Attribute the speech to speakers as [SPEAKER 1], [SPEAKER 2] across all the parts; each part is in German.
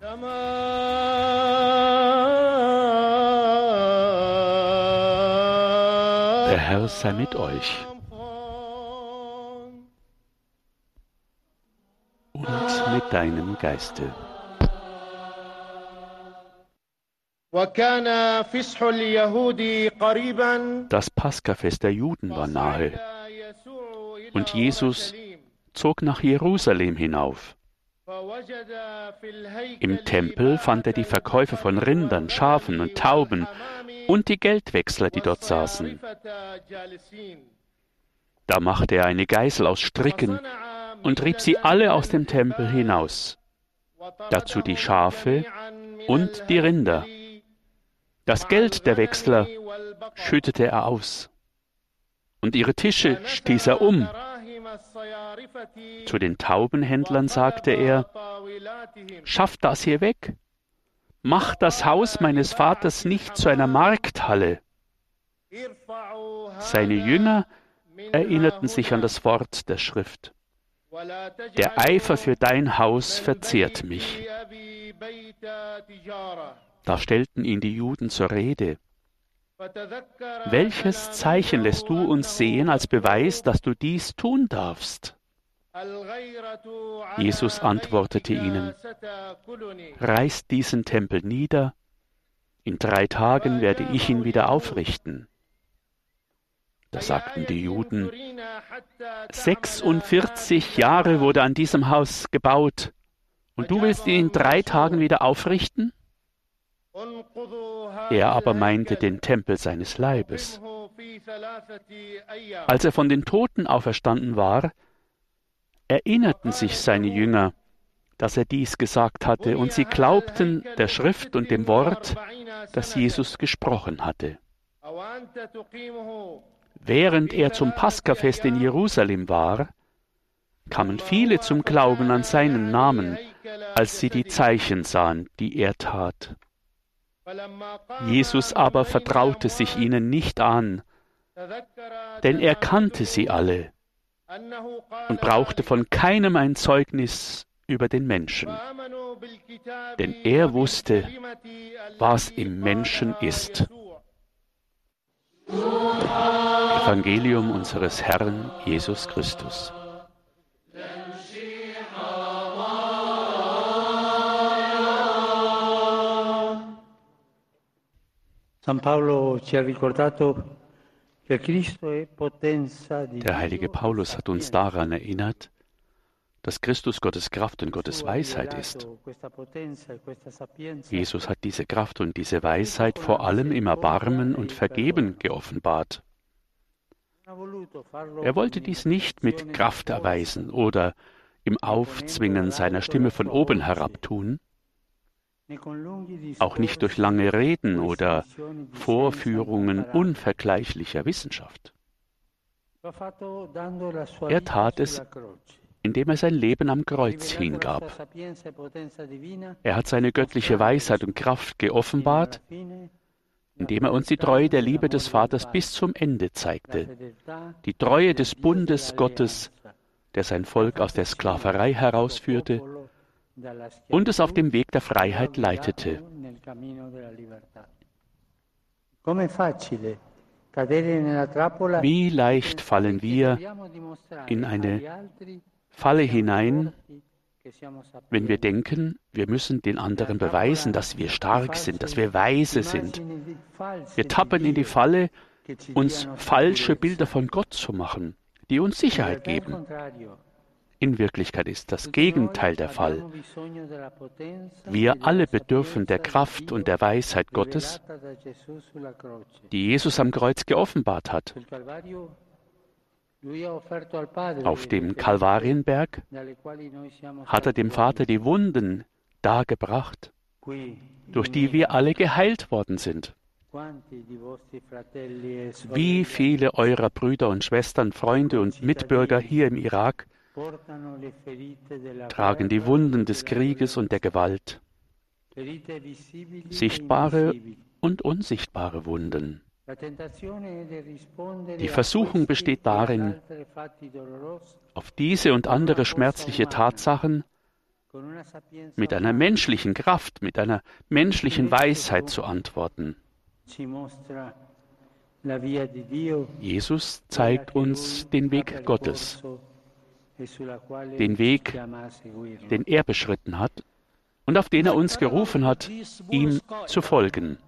[SPEAKER 1] Der Herr sei mit euch und mit deinem Geiste. Das Paskafest der Juden war nahe und Jesus zog nach Jerusalem hinauf. Im Tempel fand er die Verkäufer von Rindern, Schafen und Tauben und die Geldwechsler, die dort saßen. Da machte er eine Geißel aus Stricken und trieb sie alle aus dem Tempel hinaus, dazu die Schafe und die Rinder. Das Geld der Wechsler schüttete er aus, und ihre Tische stieß er um zu den Taubenhändlern sagte er, Schafft das hier weg, macht das Haus meines Vaters nicht zu einer Markthalle. Seine Jünger erinnerten sich an das Wort der Schrift. Der Eifer für dein Haus verzehrt mich. Da stellten ihn die Juden zur Rede. Welches Zeichen lässt du uns sehen als Beweis, dass du dies tun darfst? Jesus antwortete ihnen, reißt diesen Tempel nieder, in drei Tagen werde ich ihn wieder aufrichten. Da sagten die Juden, 46 Jahre wurde an diesem Haus gebaut, und du willst ihn in drei Tagen wieder aufrichten? Er aber meinte den Tempel seines Leibes. Als er von den Toten auferstanden war, erinnerten sich seine Jünger, dass er dies gesagt hatte, und sie glaubten der Schrift und dem Wort, das Jesus gesprochen hatte. Während er zum Paskafest in Jerusalem war, kamen viele zum Glauben an seinen Namen, als sie die Zeichen sahen, die er tat. Jesus aber vertraute sich ihnen nicht an, denn er kannte sie alle und brauchte von keinem ein Zeugnis über den Menschen, denn er wusste, was im Menschen ist. Evangelium unseres Herrn Jesus Christus. Der heilige Paulus hat uns daran erinnert, dass Christus Gottes Kraft und Gottes Weisheit ist. Jesus hat diese Kraft und diese Weisheit vor allem im Erbarmen und Vergeben geoffenbart. Er wollte dies nicht mit Kraft erweisen oder im Aufzwingen seiner Stimme von oben herab tun, auch nicht durch lange Reden oder Vorführungen unvergleichlicher Wissenschaft. Er tat es, indem er sein Leben am Kreuz hingab. Er hat seine göttliche Weisheit und Kraft geoffenbart, indem er uns die Treue der Liebe des Vaters bis zum Ende zeigte, die Treue des Bundes Gottes, der sein Volk aus der Sklaverei herausführte und es auf dem Weg der Freiheit leitete. Wie leicht fallen wir in eine Falle hinein, wenn wir denken, wir müssen den anderen beweisen, dass wir stark sind, dass wir weise sind. Wir tappen in die Falle, uns falsche Bilder von Gott zu machen, die uns Sicherheit geben. In Wirklichkeit ist das Gegenteil der Fall. Wir alle bedürfen der Kraft und der Weisheit Gottes, die Jesus am Kreuz geoffenbart hat. Auf dem Kalvarienberg hat er dem Vater die Wunden dargebracht, durch die wir alle geheilt worden sind. Wie viele eurer Brüder und Schwestern, Freunde und Mitbürger hier im Irak tragen die Wunden des Krieges und der Gewalt, sichtbare und unsichtbare Wunden. Die Versuchung besteht darin, auf diese und andere schmerzliche Tatsachen mit einer menschlichen Kraft, mit einer menschlichen Weisheit zu antworten. Jesus zeigt uns den Weg Gottes, den Weg, den er beschritten hat und auf den er uns gerufen hat, ihm zu folgen.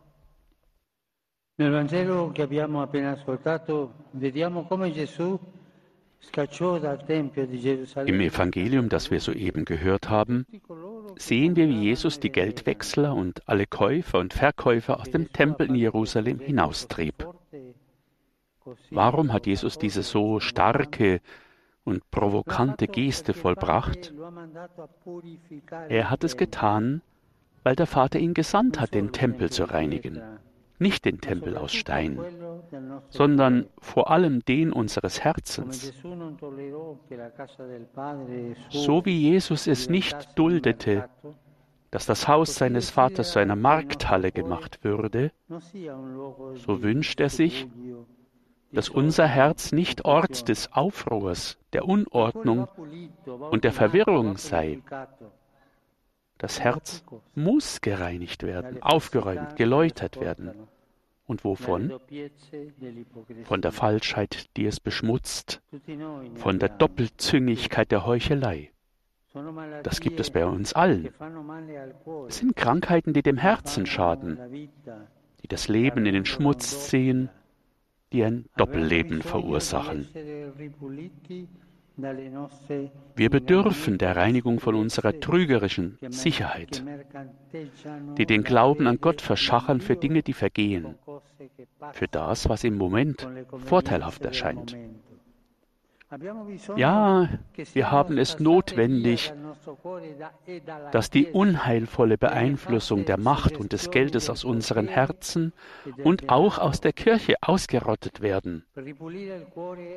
[SPEAKER 1] Im Evangelium, das wir soeben gehört haben, sehen wir, wie Jesus die Geldwechsler und alle Käufer und Verkäufer aus dem Tempel in Jerusalem hinaustrieb. Warum hat Jesus diese so starke und provokante Geste vollbracht? Er hat es getan, weil der Vater ihn gesandt hat, den Tempel zu reinigen nicht den Tempel aus Stein, sondern vor allem den unseres Herzens. So wie Jesus es nicht duldete, dass das Haus seines Vaters zu einer Markthalle gemacht würde, so wünscht er sich, dass unser Herz nicht Ort des Aufruhrs, der Unordnung und der Verwirrung sei, das Herz muss gereinigt werden, aufgeräumt, geläutert werden. Und wovon? Von der Falschheit, die es beschmutzt, von der Doppelzüngigkeit der Heuchelei. Das gibt es bei uns allen. Es sind Krankheiten, die dem Herzen schaden, die das Leben in den Schmutz ziehen, die ein Doppelleben verursachen. Wir bedürfen der Reinigung von unserer trügerischen Sicherheit, die den Glauben an Gott verschachern für Dinge, die vergehen, für das, was im Moment vorteilhaft erscheint. Ja, wir haben es notwendig, dass die unheilvolle Beeinflussung der Macht und des Geldes aus unseren Herzen und auch aus der Kirche ausgerottet werden.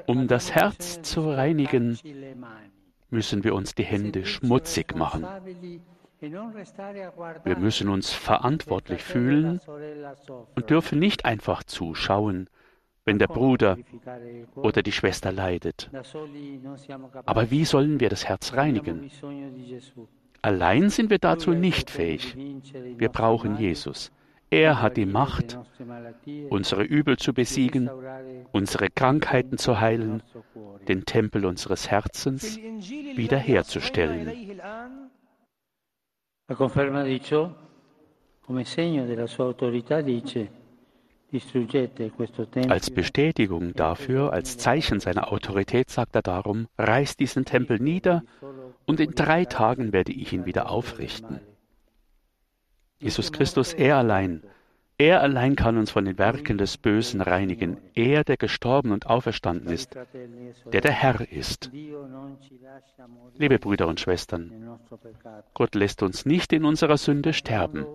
[SPEAKER 1] Um das Herz zu reinigen, müssen wir uns die Hände schmutzig machen. Wir müssen uns verantwortlich fühlen und dürfen nicht einfach zuschauen, wenn der Bruder oder die Schwester leidet. Aber wie sollen wir das Herz reinigen? Allein sind wir dazu nicht fähig. Wir brauchen Jesus. Er hat die Macht, unsere Übel zu besiegen, unsere Krankheiten zu heilen, den Tempel unseres Herzens wiederherzustellen. A conferma di ciò, come segno della sua autorità, dice als Bestätigung dafür, als Zeichen seiner Autorität sagt er darum, reiß diesen Tempel nieder und in drei Tagen werde ich ihn wieder aufrichten. Jesus Christus, er allein er allein kann uns von den Werken des Bösen reinigen. Er, der gestorben und auferstanden ist, der der Herr ist. Liebe Brüder und Schwestern, Gott lässt uns nicht in unserer Sünde sterben.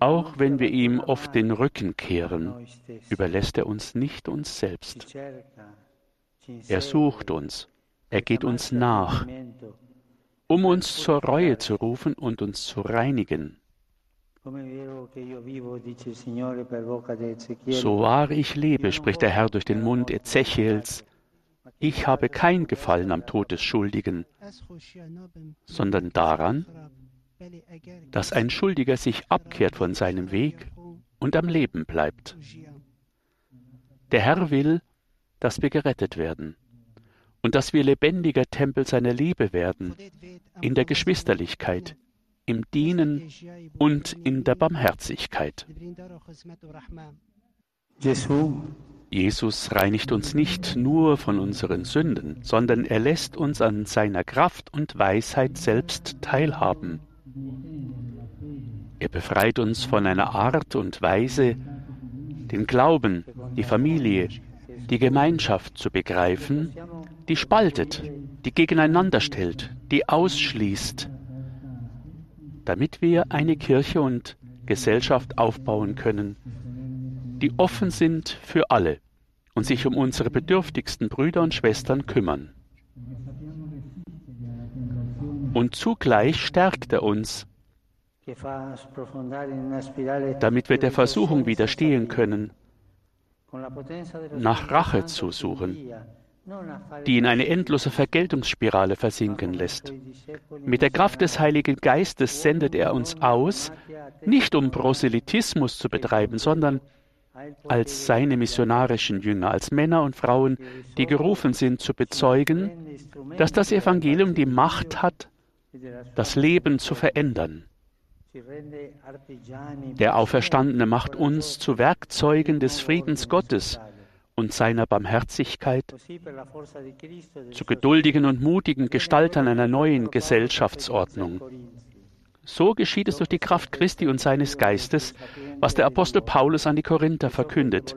[SPEAKER 1] Auch wenn wir ihm oft den Rücken kehren, überlässt er uns nicht uns selbst. Er sucht uns, er geht uns nach, um uns zur Reue zu rufen und uns zu reinigen. So wahr ich lebe, spricht der Herr durch den Mund Ezechiels, ich habe kein Gefallen am Tod des Schuldigen, sondern daran, dass ein Schuldiger sich abkehrt von seinem Weg und am Leben bleibt. Der Herr will, dass wir gerettet werden und dass wir lebendiger Tempel seiner Liebe werden, in der Geschwisterlichkeit, im Dienen und in der Barmherzigkeit. Jesus reinigt uns nicht nur von unseren Sünden, sondern er lässt uns an seiner Kraft und Weisheit selbst teilhaben. Er befreit uns von einer Art und Weise, den Glauben, die Familie, die Gemeinschaft zu begreifen, die spaltet, die gegeneinander stellt, die ausschließt, damit wir eine Kirche und Gesellschaft aufbauen können, die offen sind für alle und sich um unsere bedürftigsten Brüder und Schwestern kümmern. Und zugleich stärkt er uns, damit wir der Versuchung widerstehen können, nach Rache zu suchen, die in eine endlose Vergeltungsspirale versinken lässt. Mit der Kraft des Heiligen Geistes sendet er uns aus, nicht um Proselytismus zu betreiben, sondern als seine missionarischen Jünger, als Männer und Frauen, die gerufen sind zu bezeugen, dass das Evangelium die Macht hat, das Leben zu verändern. Der Auferstandene macht uns zu Werkzeugen des Friedens Gottes und seiner Barmherzigkeit, zu geduldigen und mutigen Gestaltern einer neuen Gesellschaftsordnung. So geschieht es durch die Kraft Christi und seines Geistes, was der Apostel Paulus an die Korinther verkündet.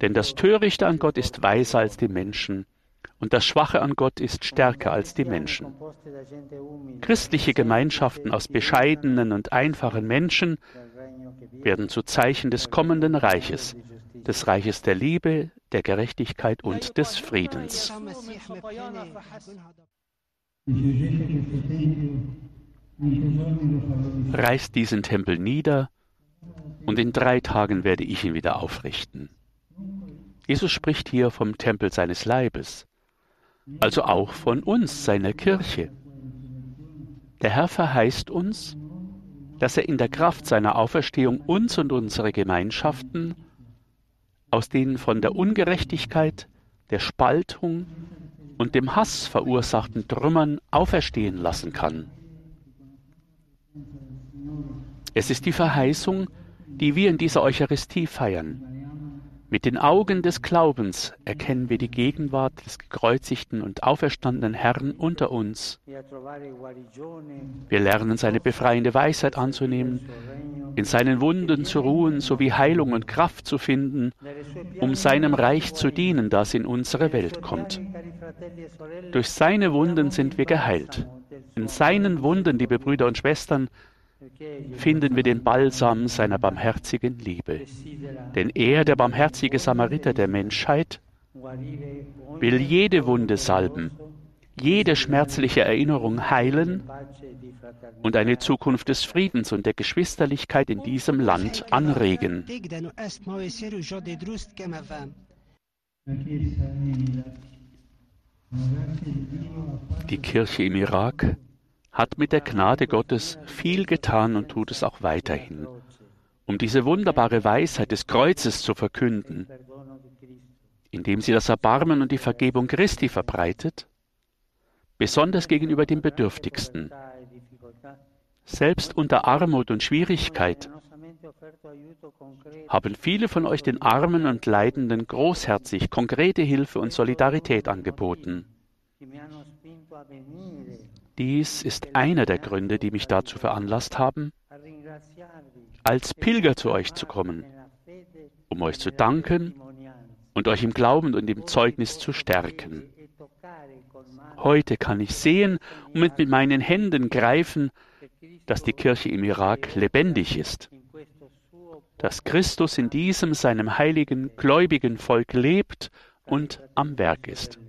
[SPEAKER 1] Denn das Törichte an Gott ist weiser als die Menschen, und das Schwache an Gott ist stärker als die Menschen. Christliche Gemeinschaften aus bescheidenen und einfachen Menschen werden zu Zeichen des kommenden Reiches, des Reiches der Liebe, der Gerechtigkeit und des Friedens. Reißt diesen Tempel nieder, und in drei Tagen werde ich ihn wieder aufrichten. Jesus spricht hier vom Tempel seines Leibes, also auch von uns, seiner Kirche. Der Herr verheißt uns, dass er in der Kraft seiner Auferstehung uns und unsere Gemeinschaften aus den von der Ungerechtigkeit, der Spaltung und dem Hass verursachten Trümmern auferstehen lassen kann. Es ist die Verheißung, die wir in dieser Eucharistie feiern. Mit den Augen des Glaubens erkennen wir die Gegenwart des gekreuzigten und auferstandenen Herrn unter uns. Wir lernen seine befreiende Weisheit anzunehmen, in seinen Wunden zu ruhen sowie Heilung und Kraft zu finden, um seinem Reich zu dienen, das in unsere Welt kommt. Durch seine Wunden sind wir geheilt. In seinen Wunden, liebe Brüder und Schwestern, finden wir den Balsam seiner barmherzigen Liebe. Denn er, der barmherzige Samariter der Menschheit, will jede Wunde salben, jede schmerzliche Erinnerung heilen und eine Zukunft des Friedens und der Geschwisterlichkeit in diesem Land anregen. Die Kirche im Irak hat mit der Gnade Gottes viel getan und tut es auch weiterhin, um diese wunderbare Weisheit des Kreuzes zu verkünden, indem sie das Erbarmen und die Vergebung Christi verbreitet, besonders gegenüber den Bedürftigsten. Selbst unter Armut und Schwierigkeit haben viele von euch den Armen und Leidenden großherzig konkrete Hilfe und Solidarität angeboten. Dies ist einer der Gründe, die mich dazu veranlasst haben, als Pilger zu euch zu kommen, um euch zu danken und euch im Glauben und im Zeugnis zu stärken. Heute kann ich sehen und mit meinen Händen greifen, dass die Kirche im Irak lebendig ist, dass Christus in diesem seinem heiligen, gläubigen Volk lebt und am Werk ist.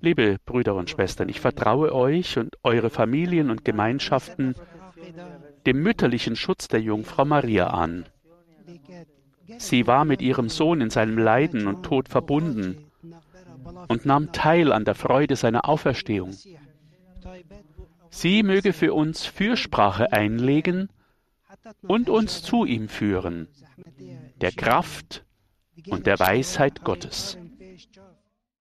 [SPEAKER 1] Liebe Brüder und Schwestern, ich vertraue euch und eure Familien und Gemeinschaften dem mütterlichen Schutz der Jungfrau Maria an. Sie war mit ihrem Sohn in seinem Leiden und Tod verbunden und nahm teil an der Freude seiner Auferstehung. Sie möge für uns Fürsprache einlegen und uns zu ihm führen, der Kraft und der Weisheit Gottes.